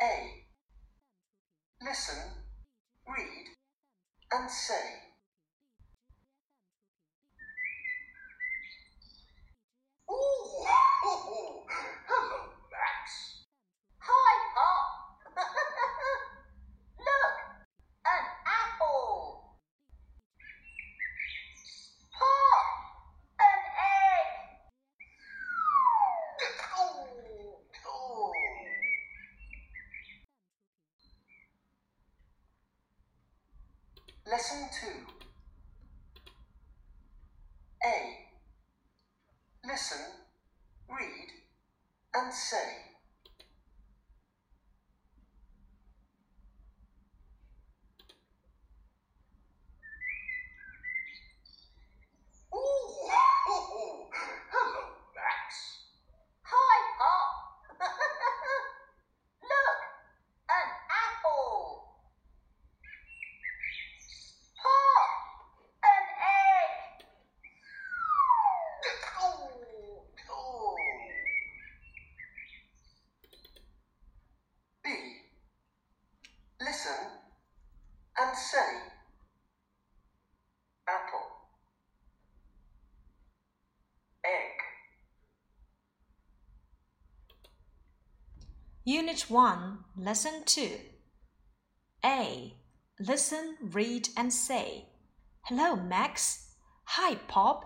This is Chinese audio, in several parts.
A. Listen, read, and say. Ooh, hello, Max. Hi, Pop. Look, an apple. Pop, an egg. Oh, oh. Lesson 2 A. Listen, read, and say. Ooh, hello, Max. Hi, Pop. Look, an apple. Pop, an egg. Oh, oh. B. Listen and say. Apple. Egg. Unit 1, Lesson 2. A. Listen, read, and say. Hello, Max. Hi, Pop.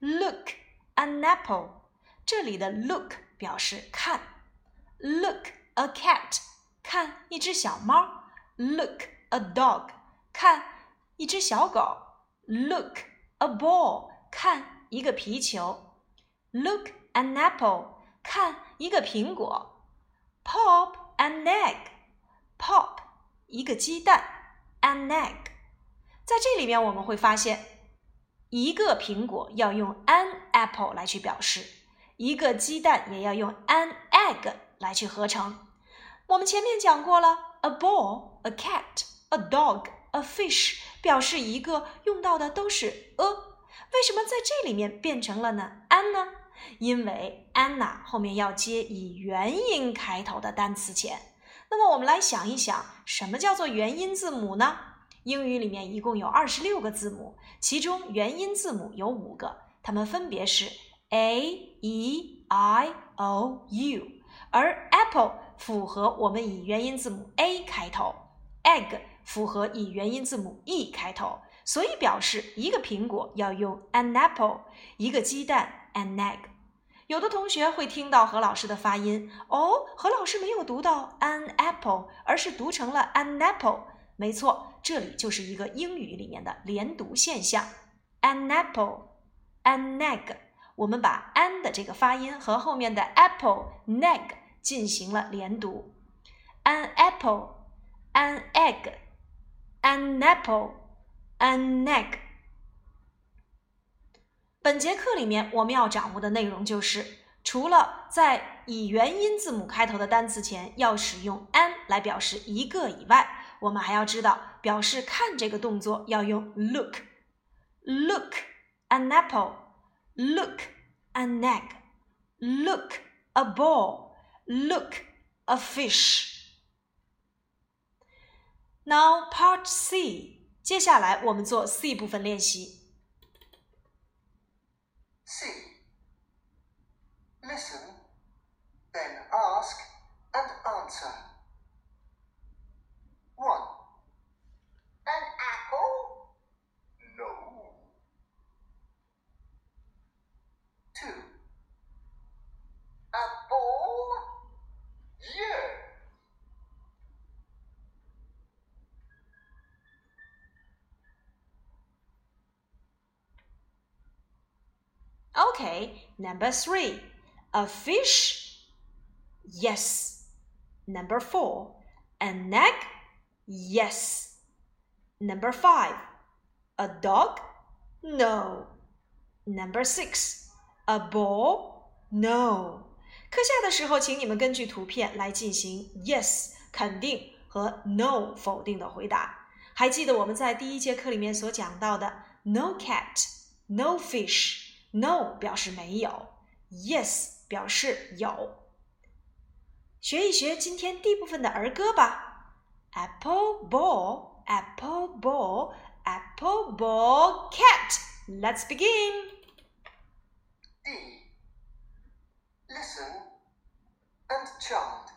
Look, an apple. 这里的 look 表示看。Look, a cat. 看一只小猫。Look, a dog. 看一只小狗。Look, a ball. 看一个皮球。Look, an apple. 看一个苹果。 Pop an egg. Pop 一个鸡蛋，an egg。在这里面我们会发现，一个苹果要用 an apple 来去表示，一个鸡蛋也要用 an egg 来去合成。我们前面讲过了，a ball, a cat, a dog, a fish 表示一个用到的都是 a，为什么在这里面变成了呢 an 呢？因为 Anna 后面要接以元音开头的单词前。那么我们来想一想，什么叫做元音字母呢？英语里面一共有二十六个字母，其中元音字母有五个，它们分别是 a、e、i、o、u，而 apple 符合我们以元音字母 a 开头，egg 符合以元音字母 e 开头，所以表示一个苹果要用 an apple，一个鸡蛋 an egg。有的同学会听到何老师的发音，哦，何老师没有读到 an apple，而是读成了 an apple。没错，这里就是一个英语里面的连读现象，an apple，an egg。我们把 an 的这个发音和后面的 apple、neg 进行了连读，an apple，an egg，an apple，an egg。本节课里面我们要掌握的内容就是，除了在以元音字母开头的单词前要使用 an 来表示一个以外，我们还要知道表示看这个动作要用 look。Look an apple, look an egg, look a ball, look a fish. Now part C，接下来我们做 C 部分练习。C. Listen, then ask and answer. 1. An apple? No. 2. A ball? Yeah. '" Okay, number three, a fish. Yes. Number four, an egg. Yes. Number five, a dog. No. Number six, a ball. No. 课下的时候，请你们根据图片来进行 yes 肯定和 no 否定的回答。还记得我们在第一节课里面所讲到的 no cat, no fish。 No 表示没有，Yes 表示有。 学一学今天第一部分的儿歌吧。Apple ball, apple ball, apple ball cat. Let's begin. D. Listen and chant.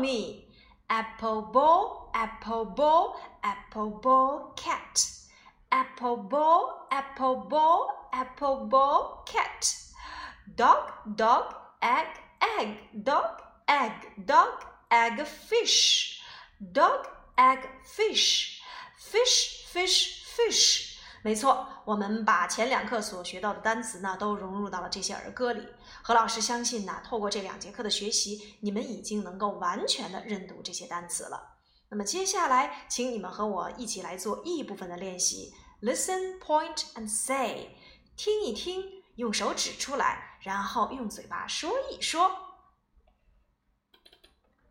Me. Apple ball, apple ball, apple ball cat. Apple ball, apple ball, apple ball cat. Dog, dog, egg, egg, dog, egg, dog, egg, fish. Dog, egg, fish. Fish, fish, fish. 没错，我们把前两课所学到的单词呢，都融入到了这些儿歌里。何老师相信呢，透过这两节课的学习，你们已经能够完全的认读这些单词了。那么接下来，请你们和我一起来做 E 部分的练习：Listen, point and say。听一听，用手指出来，然后用嘴巴说一说。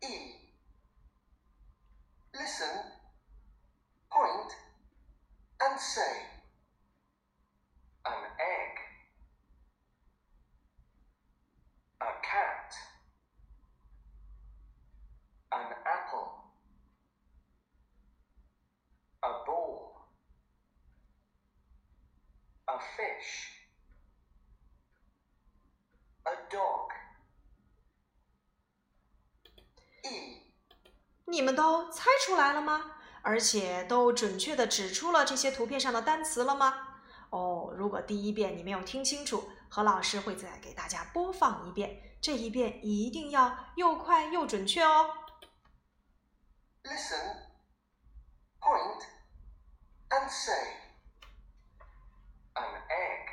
E. Listen, point, and say. An egg. A cat. An apple. A ball. A fish. A dog. E. 你们都猜出来了吗？而且都准确的指出了这些图片上的单词了吗？哦，如果第一遍你没有听清楚，何老师会再给大家播放一遍，这一遍一定要又快又准确哦。Listen, point, and say. An egg.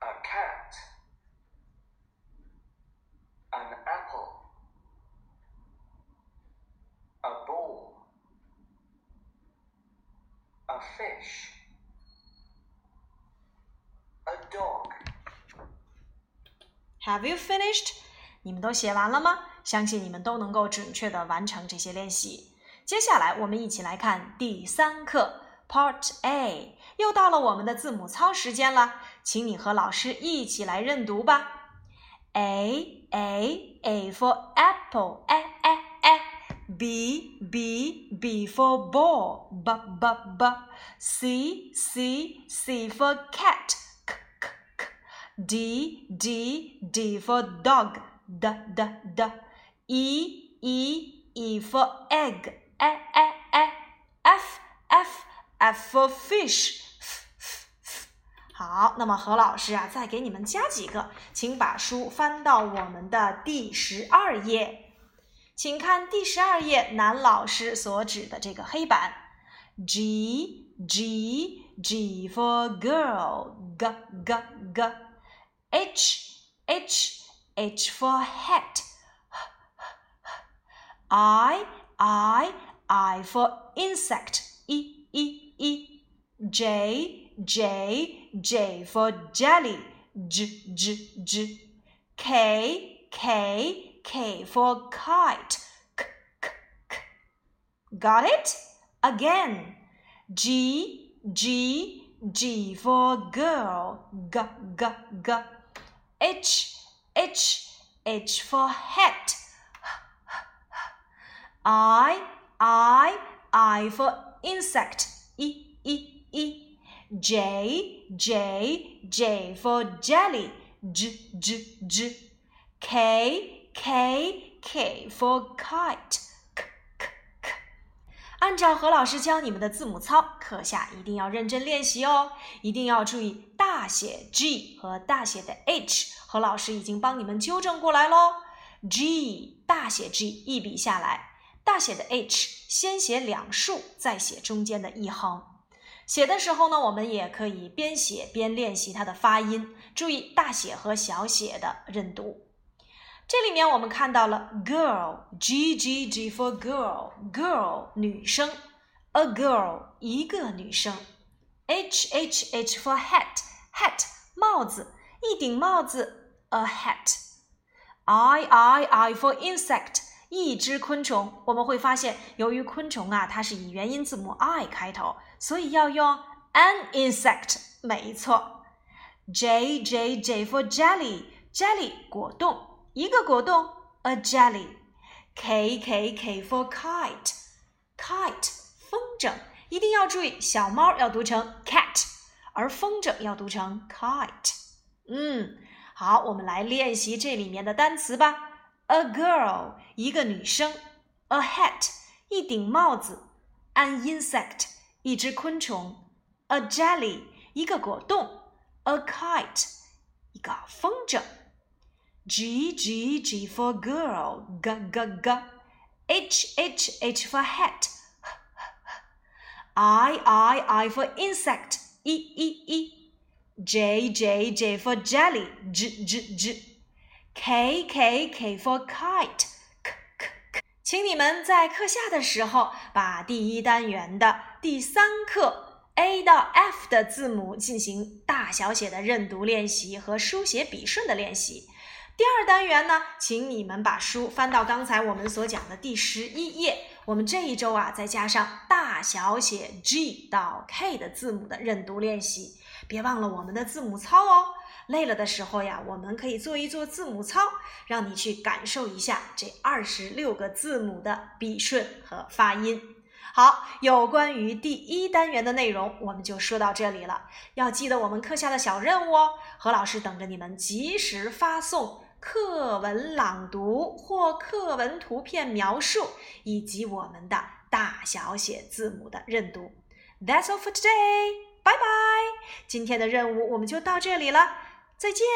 A cat. An apple. A ball. A fish. A dog. Have you finished？你们都写完了吗？相信你们都能够准确的完成这些练习。接下来，我们一起来看第三课 Part A，又到了我们的字母操时间了，请你和老师一起来认读吧。A A A for apple, a a a. B B B for ball, b b b. C C C for cat, k k k. D D D for dog, d d d. E E E for egg, e e e. F F F for fish, f f f. 好，那么何老师啊，再给你们加几个，请把书翻到我们的第十二页。 请看第十二页男老师所指的这个黑板，G G G for girl，G G G。H H H for hat. I I I for insect. E E E. J J J for jelly. J J J. K K for kite. K K K. Got it? Again. G G G for girl. G G G. H H H for hat. I, I, I for insect. E, E, E. J, J, J for jelly. J, J, J. K, K, K for kite. K, K, K. 按照何老师教你们的字母操，课下一定要认真练习哦，一定要注意大写 G 和大写的 H。何老师已经帮你们纠正过来喽。G 大写 G 一笔下来，大写的 H 先写两竖，再写中间的一横。写的时候呢，我们也可以边写边练习它的发音，注意大写和小写的认读。这里面我们看到了 girl，G G G for girl，girl 女生，a girl 一个女生，H H H for hat，hat 帽子，一顶帽子，a hat，I I I for insect 一只昆虫。我们会发现，由于昆虫啊，它是以元音字母 I 开头，所以要用 an insect，没错。J J J for jelly，jelly 果冻。一个果冻，a jelly。K K K for kite，kite 风筝，一定要注意，小猫要读成 cat，而风筝要读成 kite。嗯，好，我们来练习这里面的单词吧。A girl 一个女生，a hat 一顶帽子，an insect 一只昆虫，a jelly 一个果冻，a kite 一个风筝。G G G for girl, g g g. H H H for hat, I I I for insect, e e e. J J J for jelly, j j j. K K K for kite, k k k. 请你们在课下的时候，把第一单元的第三课 A 到 F 的字母进行大小写的认读练习和书写笔顺的练习。 第二单元呢，请你们把书翻到刚才我们所讲的第十一页。我们这一周啊，再加上大小写 G 到 K 的字母的认读练习。别忘了我们的字母操哦。累了的时候呀，我们可以做一做字母操，让你去感受一下这二十六个字母的笔顺和发音。好，有关于第一单元的内容，我们就说到这里了。要记得我们课下的小任务哦，何老师等着你们及时发送。课文朗读或课文图片描述，以及我们的大小写字母的认读。That's all for today. Bye bye. 今天的任务我们就到这里了，再见。